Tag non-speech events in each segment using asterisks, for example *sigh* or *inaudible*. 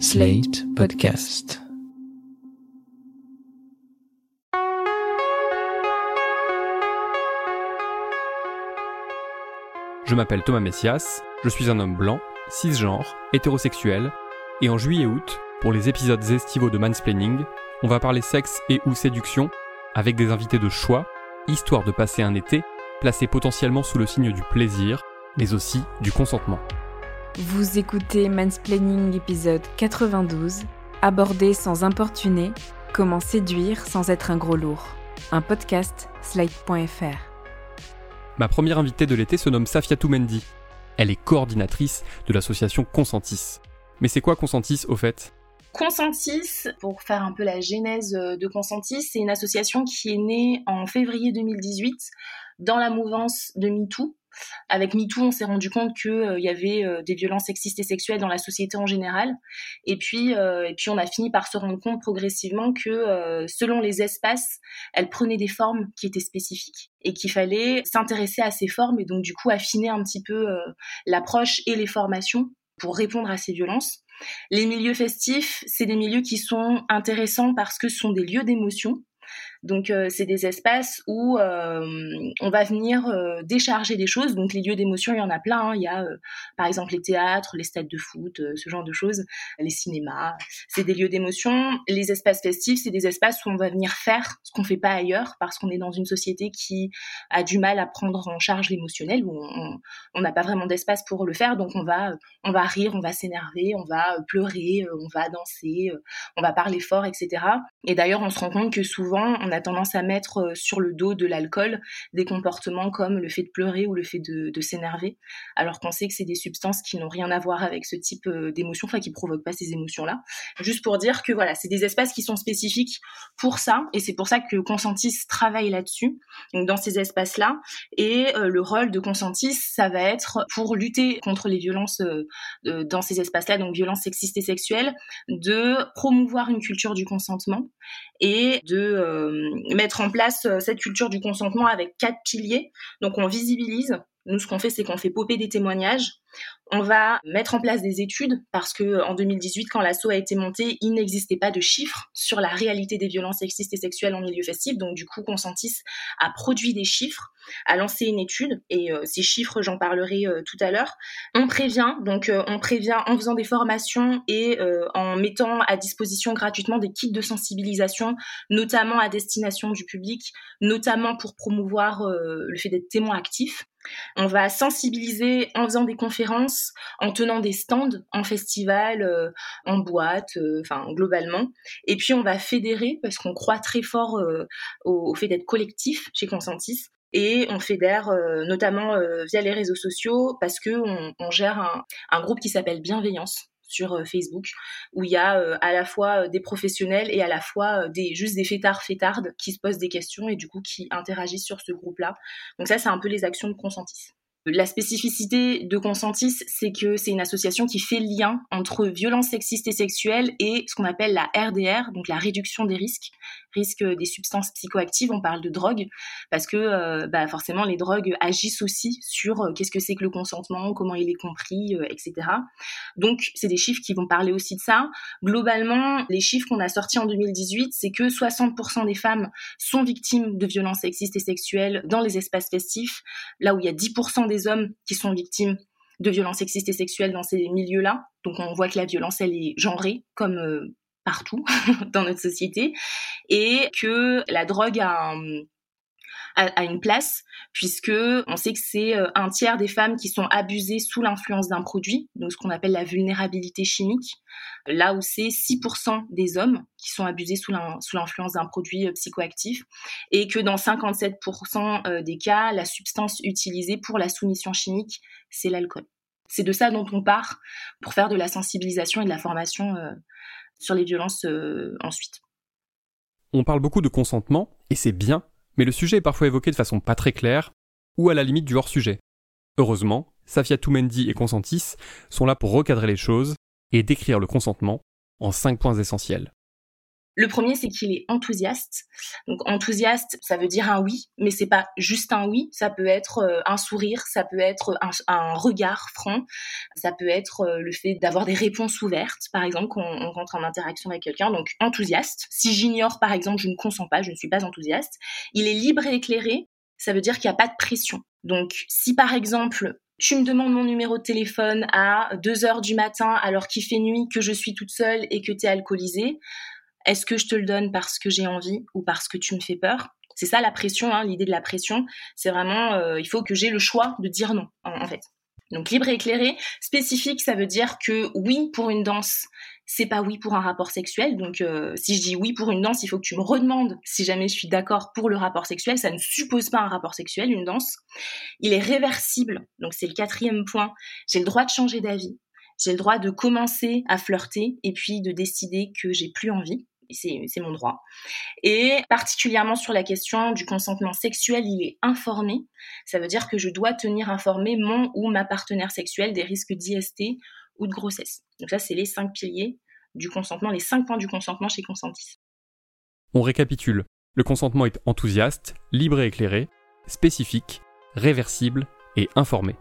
Slate Podcast. Je m'appelle Thomas Messias, je suis un homme blanc, cisgenre, hétérosexuel, et en juillet-août, pour les épisodes estivaux de Mansplaining, on va parler sexe et ou séduction avec des invités de choix, histoire de passer un été placé potentiellement sous le signe du plaisir, mais aussi du consentement. Vous écoutez Mansplaining épisode 92, aborder sans importuner, comment séduire sans être un gros lourd. Un podcast slide.fr. Ma première invitée de l'été se nomme Safia Toumendi. Elle est coordinatrice de l'association Consentis. Mais c'est quoi Consentis au fait? Consentis, pour faire un peu la genèse de Consentis, c'est une association qui est née en février 2018 dans la mouvance de MeToo. Avec MeToo, on s'est rendu compte qu'il euh, y avait euh, des violences sexistes et sexuelles dans la société en général. Et puis, euh, et puis on a fini par se rendre compte progressivement que selon les espaces, elles prenaient des formes qui étaient spécifiques et qu'il fallait s'intéresser à ces formes et donc du coup affiner un petit peu l'approche et les formations pour répondre à ces violences. Les milieux festifs, c'est des milieux qui sont intéressants parce que ce sont des lieux d'émotion donc euh, c'est des espaces où euh, on va venir euh, décharger des choses. Donc les lieux d'émotion, il y en a plein. Hein. Il y a par exemple les théâtres, les stades de foot, ce genre de choses, les cinémas. C'est des lieux d'émotion. Les espaces festifs, c'est des espaces où on va venir faire ce qu'on fait pas ailleurs parce qu'on est dans une société qui a du mal à prendre en charge l'émotionnel où on n'a pas vraiment d'espace pour le faire. Donc on va on va rire, on va s'énerver, on va pleurer, on va danser, on va parler fort, etc. Et d'ailleurs on se rend compte que souvent on a tendance à mettre euh, sur le dos de l'alcool des comportements comme le fait de pleurer ou le fait de, s'énerver, alors qu'on sait que c'est des substances qui n'ont rien à voir avec ce type euh, d'émotions, enfin qui provoquent pas ces émotions-là. Juste pour dire que voilà, c'est des espaces qui sont spécifiques pour ça, et c'est pour ça que Consentis travaille là-dessus, donc dans ces espaces-là. Et euh, le rôle de Consentis, ça va être pour lutter contre les violences dans ces espaces-là, donc violences sexistes et sexuelles, de promouvoir une culture du consentement et de mettre en place euh, cette culture du consentement avec quatre piliers. Donc on visibilise, nous, ce qu'on fait, c'est qu'on fait popper des témoignages. On va mettre en place des études parce que en 2018, quand l'assaut a été monté, il n'existait pas de chiffres sur la réalité des violences sexistes et sexuelles en milieu festif. Donc, du coup, Consentis a produit des chiffres, a lancé une étude et euh, ces chiffres, j'en parlerai euh, tout à l'heure. On prévient, donc euh, on prévient en faisant des formations et en mettant à disposition gratuitement des kits de sensibilisation, notamment à destination du public, notamment pour promouvoir le fait d'être témoin actif. On va sensibiliser en faisant des conférences, en tenant des stands en festival, euh, en boîte, euh, enfin globalement. Et puis on va fédérer parce qu'on croit très fort euh, au, fait d'être collectif chez Consentis. Et on fédère notamment via les réseaux sociaux parce que on, gère un groupe qui s'appelle Bienveillance sur euh, Facebook où il y a euh, à la fois euh, des professionnels et à la fois des juste des fêtards fêtardes qui se posent des questions et du coup qui interagissent sur ce groupe-là. Donc ça c'est un peu les actions de Consentis. La spécificité de Consentis, c'est que c'est une association qui fait lien entre violences sexistes et sexuelles et ce qu'on appelle la RDR, donc la réduction des risques, risque des substances psychoactives. On parle de drogue parce que euh, bah forcément les drogues agissent aussi sur euh, qu'est-ce que c'est que le consentement, comment il est compris, euh, etc. Donc c'est des chiffres qui vont parler aussi de ça. Globalement, les chiffres qu'on a sortis en 2018, c'est que 60% des femmes sont victimes de violences sexistes et sexuelles dans les espaces festifs, là où il y a 10% des hommes qui sont victimes de violences sexistes et sexuelles dans ces milieux-là. Donc on voit que la violence, elle est genrée comme euh, partout *laughs* dans notre société et que la drogue a a, une place, puisque on sait que c'est euh, un tiers des femmes qui sont abusées sous l'influence d'un produit, donc ce qu'on appelle la vulnérabilité chimique, là où c'est 6% des hommes qui sont abusés sous l'influence d'un produit euh, psychoactif, et que dans 57% euh, des cas, la substance utilisée pour la soumission chimique, c'est l'alcool. C'est de ça dont on part pour faire de la sensibilisation et de la formation sur les violences ensuite. On parle beaucoup de consentement, et c'est bien, mais le sujet est parfois évoqué de façon pas très claire, ou à la limite du hors-sujet. Heureusement, Safia Toumendi et Consentis sont là pour recadrer les choses et décrire le consentement en cinq points essentiels. Le premier, c'est qu'il est enthousiaste. Donc enthousiaste, ça veut dire un oui, mais c'est pas juste un oui. Ça peut être euh, un sourire, ça peut être un, regard franc, ça peut être euh, le fait d'avoir des réponses ouvertes, par exemple quand on rentre en interaction avec quelqu'un. Donc enthousiaste. Si j'ignore, par exemple, je ne consens pas, je ne suis pas enthousiaste. Il est libre et éclairé. Ça veut dire qu'il n'y a pas de pression. Donc si par exemple tu me demandes mon numéro de téléphone à 2 heures du matin alors qu'il fait nuit, que je suis toute seule et que tu es alcoolisée. Est-ce que je te le donne parce que j'ai envie ou parce que tu me fais peur? C'est ça la pression, hein, l'idée de la pression. C'est vraiment, euh, il faut que j'ai le choix de dire non, en, fait. Donc libre et éclairé, spécifique, ça veut dire que oui pour une danse, c'est pas oui pour un rapport sexuel. Donc euh, si je dis oui pour une danse, il faut que tu me redemandes si jamais je suis d'accord pour le rapport sexuel. Ça ne suppose pas un rapport sexuel, une danse. Il est réversible, donc c'est le quatrième point. J'ai le droit de changer d'avis. J'ai le droit de commencer à flirter et puis de décider que j'ai plus envie c'est mon droit. Et particulièrement sur la question du consentement sexuel, il est informé. Ça veut dire que je dois tenir informé mon ou ma partenaire sexuelle des risques d'IST ou de grossesse. Donc ça, c'est les cinq piliers du consentement, les cinq points du consentement chez Consentis. On récapitule. Le consentement est enthousiaste, libre et éclairé, spécifique, réversible et informé.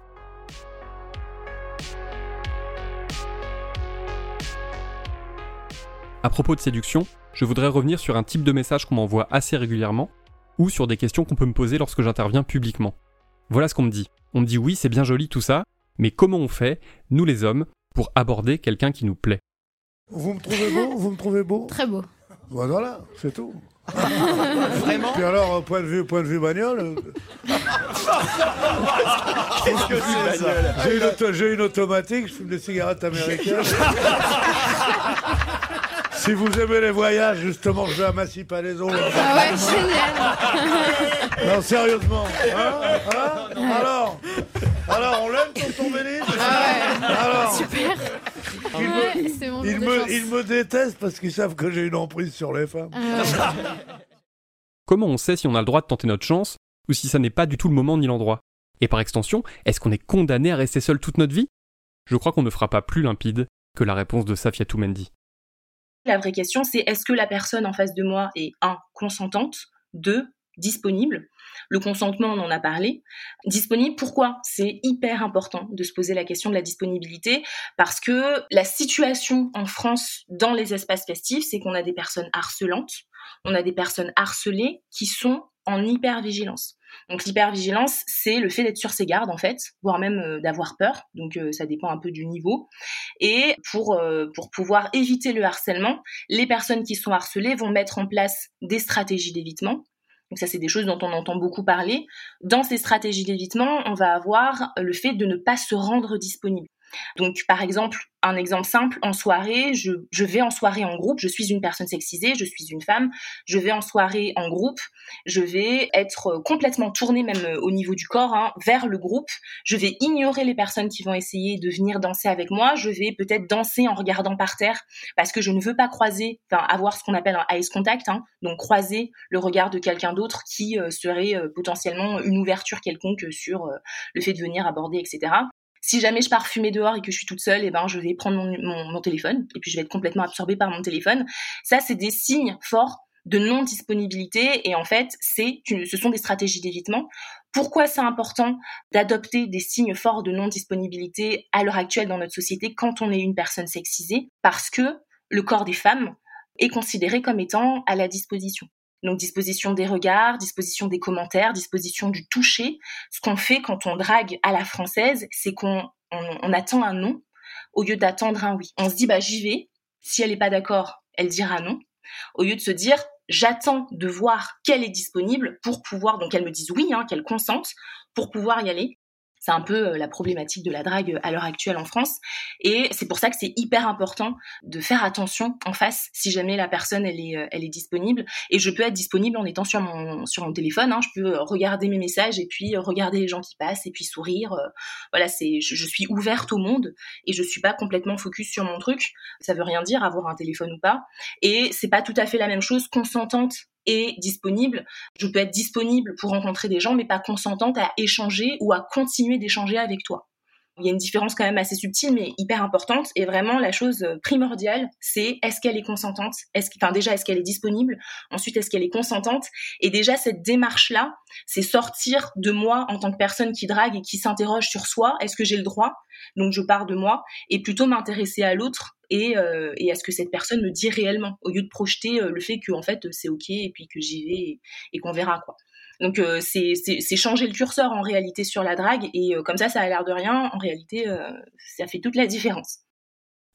À propos de séduction, je voudrais revenir sur un type de message qu'on m'envoie assez régulièrement, ou sur des questions qu'on peut me poser lorsque j'interviens publiquement. Voilà ce qu'on me dit. On me dit oui, c'est bien joli tout ça, mais comment on fait, nous les hommes, pour aborder quelqu'un qui nous plaît? Vous me trouvez beau? Vous me trouvez beau? Très beau. voilà, c'est tout. *laughs* Vraiment? Puis alors, point de vue, point de vue bagnole. euh, Qu'est-ce que c'est ça? J'ai une, auto- j'ai une automatique, je fume des cigarettes américaines. *laughs* si vous aimez les voyages, justement, je vais à Massy-Palaiso. Ah ouais, génial. *laughs* Non, sérieusement. Hein Hein Alors Alors, on l'aime, tonton Bénite Alors Super. il me, Ouais, c'est mon il, me, chance. il me déteste parce qu'ils savent que j'ai une emprise sur les femmes. Ah ouais. *laughs* Comment on sait si on a le droit de tenter notre chance, ou si ça n'est pas du tout le moment ni l'endroit? Et par extension, est-ce qu'on est condamné à rester seul toute notre vie? Je crois qu'on ne fera pas plus limpide que la réponse de Safia Toumendi. La vraie question, c'est est-ce que la personne en face de moi est un consentante, deux disponible? Le consentement, on en a parlé. Disponible, pourquoi? C'est hyper important de se poser la question de la disponibilité parce que la situation en France dans les espaces festifs, c'est qu'on a des personnes harcelantes, on a des personnes harcelées qui sont en hypervigilance. Donc l'hypervigilance, c'est le fait d'être sur ses gardes en fait, voire même euh, d'avoir peur. Donc euh, ça dépend un peu du niveau. Et pour euh, pour pouvoir éviter le harcèlement, les personnes qui sont harcelées vont mettre en place des stratégies d'évitement. Donc ça, c'est des choses dont on entend beaucoup parler. Dans ces stratégies d'évitement, on va avoir le fait de ne pas se rendre disponible. Donc, par exemple, un exemple simple, en soirée, je, vais en soirée en groupe, je suis une personne sexisée, je suis une femme, je vais en soirée en groupe, je vais être complètement tournée, même au niveau du corps, hein, vers le groupe, je vais ignorer les personnes qui vont essayer de venir danser avec moi, je vais peut-être danser en regardant par terre, parce que je ne veux pas croiser, avoir ce qu'on appelle un eyes contact, hein, donc croiser le regard de quelqu'un d'autre qui euh, serait euh, potentiellement une ouverture quelconque sur euh, le fait de venir aborder, etc. Si jamais je pars fumer dehors et que je suis toute seule, eh ben je vais prendre mon, téléphone et puis je vais être complètement absorbée par mon téléphone. Ça, c'est des signes forts de non disponibilité et en fait, c'est ce sont des stratégies d'évitement. Pourquoi c'est important d'adopter des signes forts de non disponibilité à l'heure actuelle dans notre société quand on est une personne sexisée? Parce que le corps des femmes est considéré comme étant à la disposition. Donc disposition des regards, disposition des commentaires, disposition du toucher. Ce qu'on fait quand on drague à la française, c'est qu'on on, on attend un non au lieu d'attendre un oui. On se dit bah j'y vais. Si elle n'est pas d'accord, elle dira non. Au lieu de se dire j'attends de voir qu'elle est disponible pour pouvoir donc elle me dise oui, hein, qu'elle consente pour pouvoir y aller. C'est un peu la problématique de la drague à l'heure actuelle en France. Et c'est pour ça que c'est hyper important de faire attention en face si jamais la personne elle est, elle est disponible. Et je peux être disponible en étant sur mon, sur mon téléphone. Hein. Je peux regarder mes messages et puis regarder les gens qui passent et puis sourire. Voilà, c'est, je, je suis ouverte au monde et je suis pas complètement focus sur mon truc. Ça veut rien dire avoir un téléphone ou pas. Et c'est pas tout à fait la même chose consentante et disponible. Je peux être disponible pour rencontrer des gens, mais pas consentante à échanger ou à continuer d'échanger avec toi. Il y a une différence quand même assez subtile, mais hyper importante. Et vraiment, la chose primordiale, c'est est-ce qu'elle est consentante? Est-ce, Enfin, déjà, est-ce qu'elle est disponible? Ensuite, est-ce qu'elle est consentante? Et déjà, cette démarche-là, c'est sortir de moi en tant que personne qui drague et qui s'interroge sur soi. Est-ce que j'ai le droit? Donc, je pars de moi et plutôt m'intéresser à l'autre et, euh, et à ce que cette personne me dit réellement, au lieu de projeter euh, le fait que en fait c'est ok et puis que j'y vais et, qu'on verra quoi. Donc euh, c'est changer le curseur en réalité sur la drague et comme ça ça a l'air de rien, en réalité ça fait toute la différence.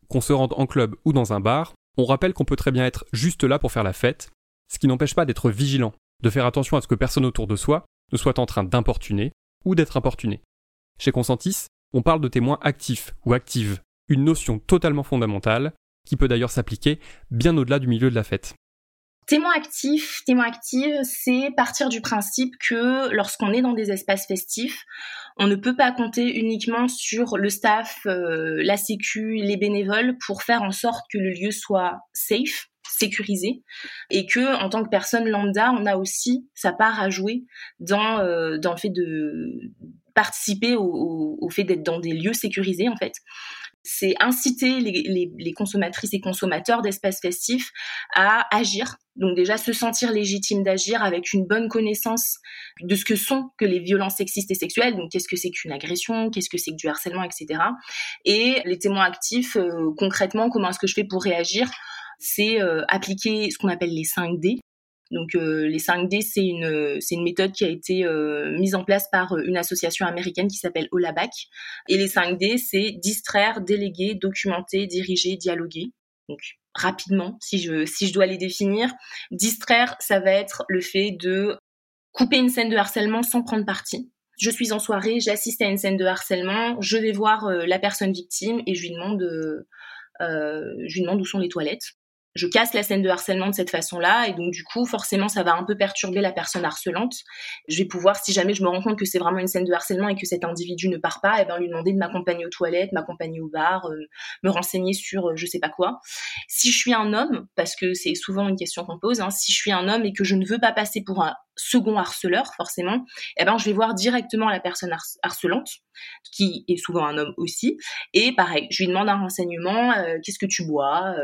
Qu'on se rende en club ou dans un bar, on rappelle qu'on peut très bien être juste là pour faire la fête, ce qui n'empêche pas d'être vigilant, de faire attention à ce que personne autour de soi ne soit en train d'importuner ou d'être importuné. Chez Consentis, on parle de témoins actifs ou actives, une notion totalement fondamentale qui peut d'ailleurs s'appliquer bien au-delà du milieu de la fête. Témoin actif, témoin active, c'est partir du principe que lorsqu'on est dans des espaces festifs, on ne peut pas compter uniquement sur le staff, euh, la sécu, les bénévoles pour faire en sorte que le lieu soit safe, sécurisé, et que en tant que personne lambda, on a aussi sa part à jouer dans euh, le fait de participer au, au fait d'être dans des lieux sécurisés en fait c'est inciter les, consommatrices et consommateurs d'espaces festifs à agir. Donc déjà se sentir légitime d'agir avec une bonne connaissance de ce que sont que les violences sexistes et sexuelles. Donc qu'est-ce que c'est qu'une agression, qu'est-ce que c'est que du harcèlement, etc. Et les témoins actifs, euh, concrètement, comment est-ce que je fais pour réagir? C'est euh, appliquer ce qu'on appelle les 5 D. Donc euh, les 5D, c'est une, c'est une méthode qui a été euh, mise en place par euh, une association américaine qui s'appelle OLABAC. Et les 5D, c'est distraire, déléguer, documenter, diriger, dialoguer. Donc rapidement, si je, si je dois les définir, distraire, ça va être le fait de couper une scène de harcèlement sans prendre parti. Je suis en soirée, j'assiste à une scène de harcèlement, je vais voir la personne victime et je lui demande, je lui demande où sont les toilettes je casse la scène de harcèlement de cette façon-là et donc du coup forcément ça va un peu perturber la personne harcelante. Je vais pouvoir si jamais je me rends compte que c'est vraiment une scène de harcèlement et que cet individu ne part pas, et eh ben lui demander de m'accompagner aux toilettes, m'accompagner au bar, euh, me renseigner sur euh, je sais pas quoi. Si je suis un homme parce que c'est souvent une question qu'on pose, hein, si je suis un homme et que je ne veux pas passer pour un second harceleur forcément, eh ben je vais voir directement la personne harcelante qui est souvent un homme aussi et pareil, je lui demande un renseignement, euh, qu'est-ce que tu bois,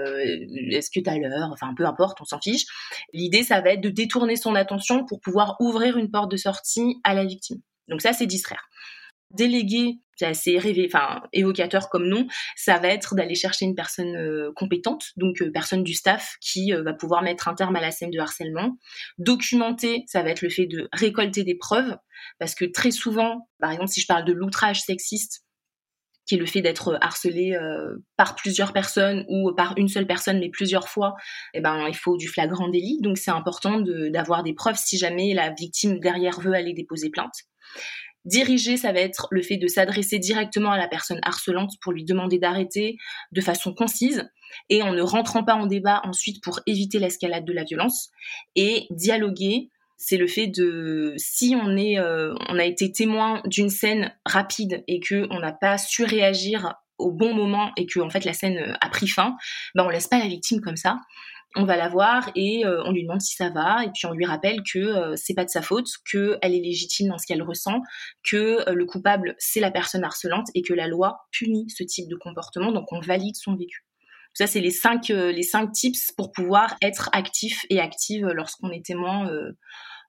est-ce que à l'heure, enfin peu importe, on s'en fiche. L'idée, ça va être de détourner son attention pour pouvoir ouvrir une porte de sortie à la victime. Donc ça, c'est distraire. Déléguer, c'est assez rêvé, évocateur comme nom, ça va être d'aller chercher une personne euh, compétente, donc euh, personne du staff qui euh, va pouvoir mettre un terme à la scène de harcèlement. Documenter, ça va être le fait de récolter des preuves, parce que très souvent, par exemple, si je parle de l'outrage sexiste, qui est le fait d'être harcelé par plusieurs personnes ou par une seule personne mais plusieurs fois, eh ben il faut du flagrant délit. Donc c'est important d'avoir des preuves si jamais la victime derrière veut aller déposer plainte. Diriger, ça va être le fait de s'adresser directement à la personne harcelante pour lui demander d'arrêter de façon concise et en ne rentrant pas en débat ensuite pour éviter l'escalade de la violence. Et dialoguer, c'est le fait de si on est euh, on a été témoin d'une scène rapide et que on n'a pas su réagir au bon moment et que en fait la scène a pris fin, ben on laisse pas la victime comme ça. On va la voir et euh, on lui demande si ça va et puis on lui rappelle que euh, c'est pas de sa faute, que elle est légitime dans ce qu'elle ressent, que le coupable c'est la personne harcelante et que la loi punit ce type de comportement donc on valide son vécu. Ça, c'est les cinq, euh, les cinq tips pour pouvoir être actif et active lorsqu'on est témoin euh,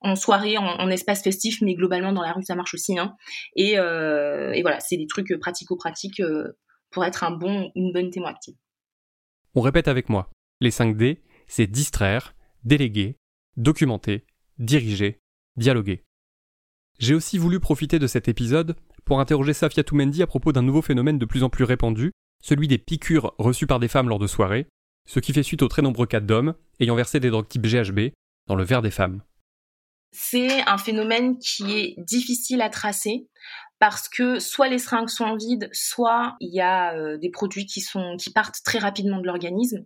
en soirée, en, espace festif, mais globalement dans la rue, ça marche aussi. Hein. Et, euh, et, voilà, c'est des trucs pratico-pratiques pour être un bon, une bonne témoin active. On répète avec moi. Les 5 D, c'est distraire, déléguer, documenter, diriger, dialoguer. J'ai aussi voulu profiter de cet épisode pour interroger Safia Toumendi à propos d'un nouveau phénomène de plus en plus répandu, celui des piqûres reçues par des femmes lors de soirées, ce qui fait suite aux très nombreux cas d'hommes ayant versé des drogues type GHB dans le verre des femmes. C'est un phénomène qui est difficile à tracer parce que soit les seringues sont en vide, soit il y a euh, des produits qui sont qui partent très rapidement de l'organisme,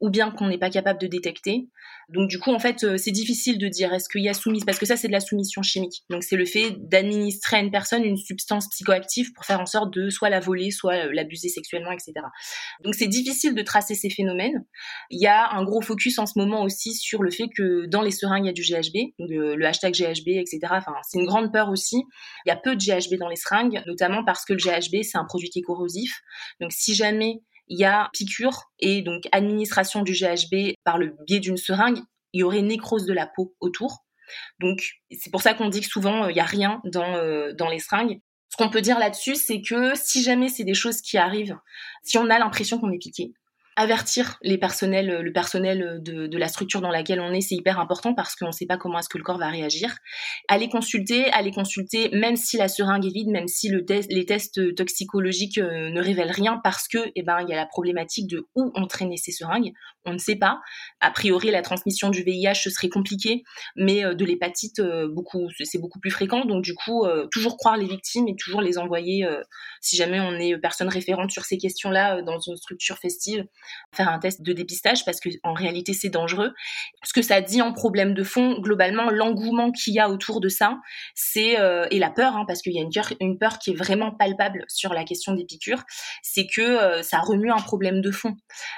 ou bien qu'on n'est pas capable de détecter. Donc du coup, en fait, euh, c'est difficile de dire est-ce qu'il y a soumise parce que ça c'est de la soumission chimique. Donc c'est le fait d'administrer à une personne une substance psychoactive pour faire en sorte de soit la voler, soit euh, l'abuser sexuellement, etc. Donc c'est difficile de tracer ces phénomènes. Il y a un gros focus en ce moment aussi sur le fait que dans les seringues il y a du GHB, le hashtag GHB, etc. Enfin c'est une grande peur aussi. Il y a peu de GHB dans seringues, notamment parce que le GHB, c'est un produit qui est corrosif. Donc si jamais il y a piqûre et donc administration du GHB par le biais d'une seringue, il y aurait nécrose de la peau autour. Donc c'est pour ça qu'on dit que souvent il n'y a rien dans, dans les seringues. Ce qu'on peut dire là-dessus, c'est que si jamais c'est des choses qui arrivent, si on a l'impression qu'on est piqué, avertir les personnels, le personnel de, de, la structure dans laquelle on est, c'est hyper important parce qu'on ne sait pas comment est-ce que le corps va réagir. Allez consulter, allez consulter, même si la seringue est vide, même si le les tests toxicologiques euh, ne révèlent rien, parce que, eh ben, il y a la problématique de où entraîner ces seringues. On ne sait pas. A priori, la transmission du VIH ce serait compliqué, mais euh, de l'hépatite, euh, beaucoup, c'est beaucoup plus fréquent. Donc du coup, toujours croire les victimes et toujours les envoyer, si jamais on est personne référente sur ces questions-là dans une structure festive faire un test de dépistage parce que en réalité c'est dangereux. Ce que ça dit en problème de fond, globalement, l'engouement qu'il y a autour de ça, c'est euh, et la peur, hein, parce qu'il y a une peur, qui est vraiment palpable sur la question des piqûres, c'est que euh, ça remue un problème de fond.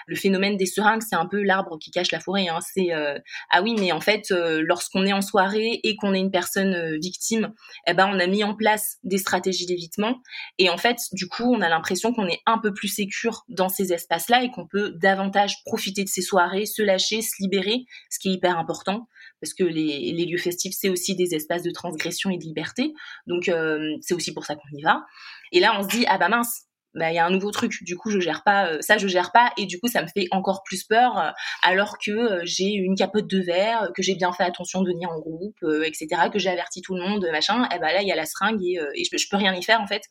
Le phénomène des seringues, c'est un peu l'arbre qui cache la forêt. Hein. C'est euh, ah oui, mais en fait, lorsqu'on est en soirée et qu'on est une personne victime, eh ben on a mis en place des stratégies d'évitement et en fait, du coup, on a l'impression qu'on est un peu plus sécure dans ces espaces-là et qu'on peut davantage profiter de ces soirées, se lâcher, se libérer, ce qui est hyper important parce que les, lieux festifs c'est aussi des espaces de transgression et de liberté, donc euh, c'est aussi pour ça qu'on y va. Et là on se dit ah bah mince, bah il y a un nouveau truc. Du coup je gère pas euh, ça je gère pas. Et du coup ça me fait encore plus peur euh, alors que euh, j'ai une capote de verre que j'ai bien fait attention de venir en groupe etc que j'ai averti tout le monde machin. Et ben là il y a la seringue et, et je, je, peux rien y faire en fait.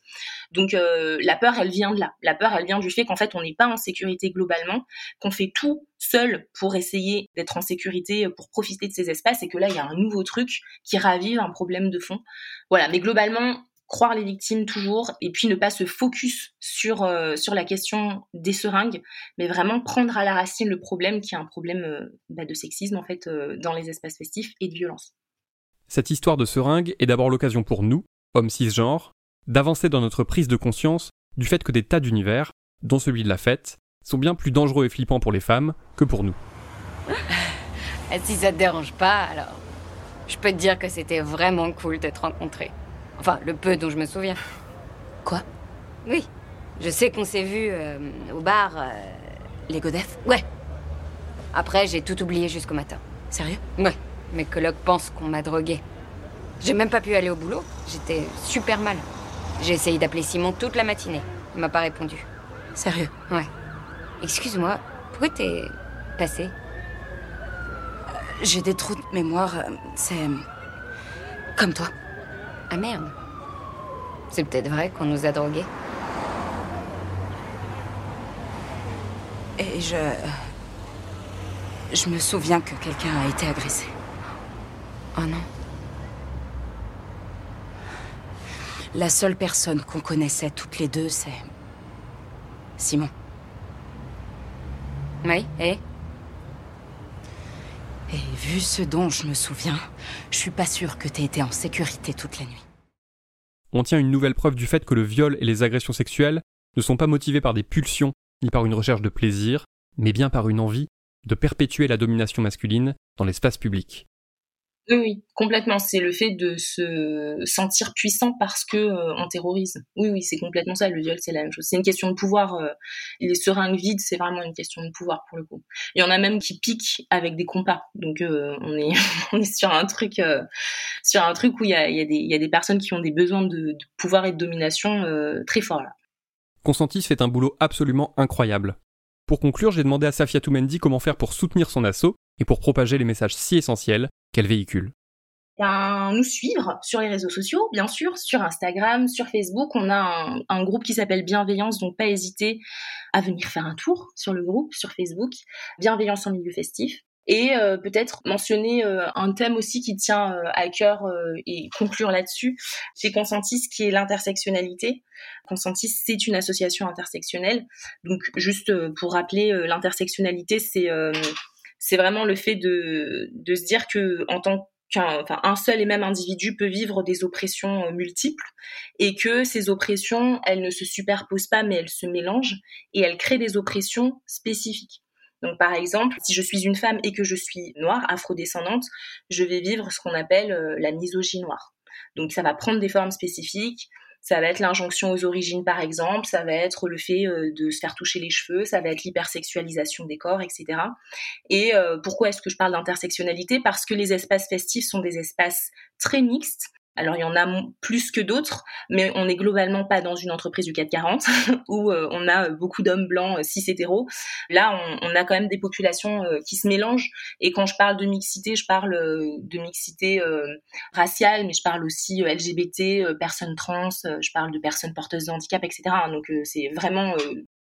Donc la peur elle vient de là. La peur elle vient du fait qu'en fait on n'est pas en sécurité globalement qu'on fait tout seul pour essayer d'être en sécurité pour profiter de ces espaces et que là il y a un nouveau truc qui ravive un problème de fond. Voilà. Mais globalement croire les victimes toujours et puis ne pas se focus sur, euh, sur la question des seringues, mais vraiment prendre à la racine le problème qui est un problème euh, bah, de sexisme en fait euh, dans les espaces festifs et de violence. Cette histoire de seringue est d'abord l'occasion pour nous, hommes cisgenres, d'avancer dans notre prise de conscience du fait que des tas d'univers, dont celui de la fête, sont bien plus dangereux et flippants pour les femmes que pour nous. *laughs* si ça te dérange pas, alors je peux te dire que c'était vraiment cool de te rencontrer. Enfin, le peu dont je me souviens. Quoi? Oui. Je sais qu'on s'est vu euh, au bar. Euh, Les Godef Ouais. Après, j'ai tout oublié jusqu'au matin. Sérieux? Ouais. Mes collègues pensent qu'on m'a drogué. J'ai même pas pu aller au boulot. J'étais super mal. J'ai essayé d'appeler Simon toute la matinée. Il m'a pas répondu. Sérieux? Ouais. Excuse-moi, pourquoi t'es passé euh, J'ai des trous de mémoire. C'est. comme toi. Ah merde. C'est peut-être vrai qu'on nous a drogués. Et je. Je me souviens que quelqu'un a été agressé. Oh non. La seule personne qu'on connaissait toutes les deux, c'est. Simon. Oui, et? Et vu ce dont je me souviens, je suis pas sûre que t'aies été en sécurité toute la nuit. On tient une nouvelle preuve du fait que le viol et les agressions sexuelles ne sont pas motivés par des pulsions ni par une recherche de plaisir, mais bien par une envie de perpétuer la domination masculine dans l'espace public. Oui, oui, complètement. C'est le fait de se sentir puissant parce que euh, on terrorise. Oui, oui, c'est complètement ça. Le viol, c'est la même chose. C'est une question de pouvoir. Euh, les seringues vides, c'est vraiment une question de pouvoir pour le coup. Il y en a même qui piquent avec des compas. Donc euh, on est *laughs* on est sur un truc sur un truc où il y a, des, personnes qui ont des besoins de, de pouvoir et de domination très forts là. Consentis fait un boulot absolument incroyable. Pour conclure, j'ai demandé à Safia Toumendi comment faire pour soutenir son assaut et pour propager les messages si essentiels qu'elle véhicule? Ben, nous suivre sur les réseaux sociaux, bien sûr, sur Instagram, sur Facebook. On a un, groupe qui s'appelle Bienveillance, donc pas hésiter à venir faire un tour sur le groupe, sur Facebook. Bienveillance en milieu festif. Et euh, peut-être mentionner euh, un thème aussi qui tient euh, à cœur et conclure là-dessus chez Consentis, qui est l'intersectionnalité. Consentis, c'est une association intersectionnelle. Donc, juste pour rappeler, l'intersectionnalité, c'est c'est vraiment le fait de, de se dire que en tant qu'un enfin, un seul et même individu peut vivre des oppressions euh, multiples et que ces oppressions, elles ne se superposent pas mais elles se mélangent et elles créent des oppressions spécifiques. Donc par exemple, si je suis une femme et que je suis noire, afrodescendante, je vais vivre ce qu'on appelle euh, la misogynie noire. Donc ça va prendre des formes spécifiques, Ça va être l'injonction aux origines, par exemple, ça va être le fait euh, de se faire toucher les cheveux, ça va être l'hypersexualisation des corps, etc. Et euh, pourquoi est-ce que je parle d'intersectionnalité? Parce que les espaces festifs sont des espaces très mixtes alors il y en a plus que d'autres, mais on n'est globalement pas dans une entreprise du 440 *laughs* où euh, on a beaucoup d'hommes blancs euh, cis hétéros. Là, on, a quand même des populations euh, qui se mélangent. Et quand je parle de mixité, je parle de mixité raciale, mais je parle aussi LGBT, personnes trans, je parle de personnes porteuses de handicap, etc. Donc c'est vraiment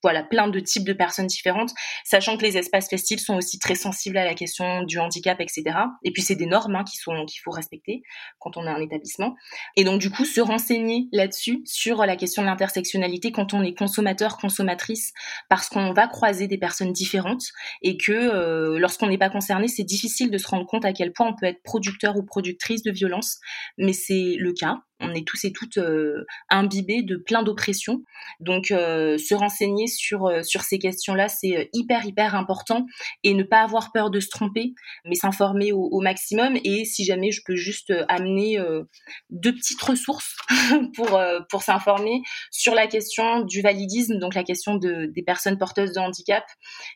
voilà, plein de types de personnes différentes, sachant que les espaces festifs sont aussi très sensibles à la question du handicap, etc. Et puis c'est des normes hein, qui sont qu'il faut respecter quand on a un établissement. Et donc du coup, se renseigner là-dessus sur la question de l'intersectionnalité quand on est consommateur, consommatrice, parce qu'on va croiser des personnes différentes et que euh, lorsqu'on n'est pas concerné, c'est difficile de se rendre compte à quel point on peut être producteur ou productrice de violence, mais c'est le cas on est tous et toutes euh, imbibés de plein d'oppressions. Donc, euh, se renseigner sur, euh, sur ces questions-là, c'est hyper, hyper important. Et ne pas avoir peur de se tromper, mais s'informer au, maximum. Et si jamais je peux juste amener deux petites ressources *laughs* pour, pour s'informer sur la question du validisme, donc la question de, des personnes porteuses de handicap,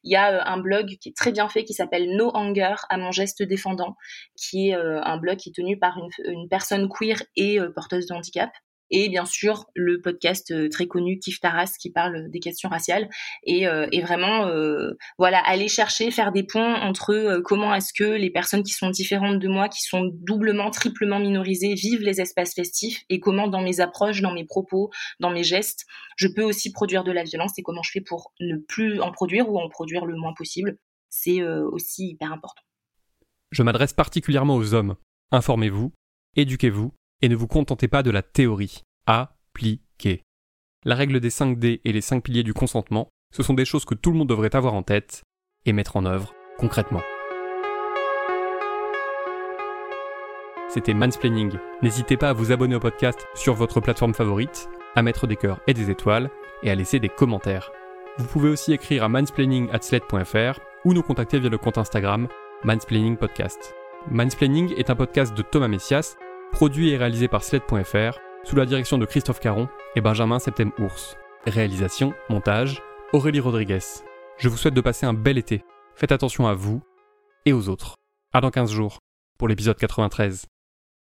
il y a un blog qui est très bien fait qui s'appelle No Anger à mon geste défendant, qui est un blog qui est tenu par une, une personne queer et porteuse de handicap. Et bien sûr, le podcast euh, très connu Kif Taras qui parle des questions raciales et, euh, vraiment euh, voilà aller chercher, faire des ponts entre comment est-ce que les personnes qui sont différentes de moi, qui sont doublement, triplement minorisées, vivent les espaces festifs et comment dans mes approches, dans mes propos, dans mes gestes, je peux aussi produire de la violence et comment je fais pour ne plus en produire ou en produire le moins possible. C'est aussi hyper important. Je m'adresse particulièrement aux hommes. Informez-vous, éduquez-vous et ne vous contentez pas de la théorie. Appliquez. La règle des 5 D et les 5 piliers du consentement, ce sont des choses que tout le monde devrait avoir en tête et mettre en œuvre concrètement. C'était Mansplaining. N'hésitez pas à vous abonner au podcast sur votre plateforme favorite, à mettre des cœurs et des étoiles, et à laisser des commentaires. Vous pouvez aussi écrire à mansplaining.sled.fr ou nous contacter via le compte Instagram Mansplaining Podcast. Mansplaining est un podcast de Thomas Messias produit et réalisé par Sled.fr, sous la direction de Christophe Caron et Benjamin Septem-Ours. Réalisation, montage, Aurélie Rodriguez. Je vous souhaite de passer un bel été. Faites attention à vous et aux autres. À dans 15 jours, pour l'épisode 93.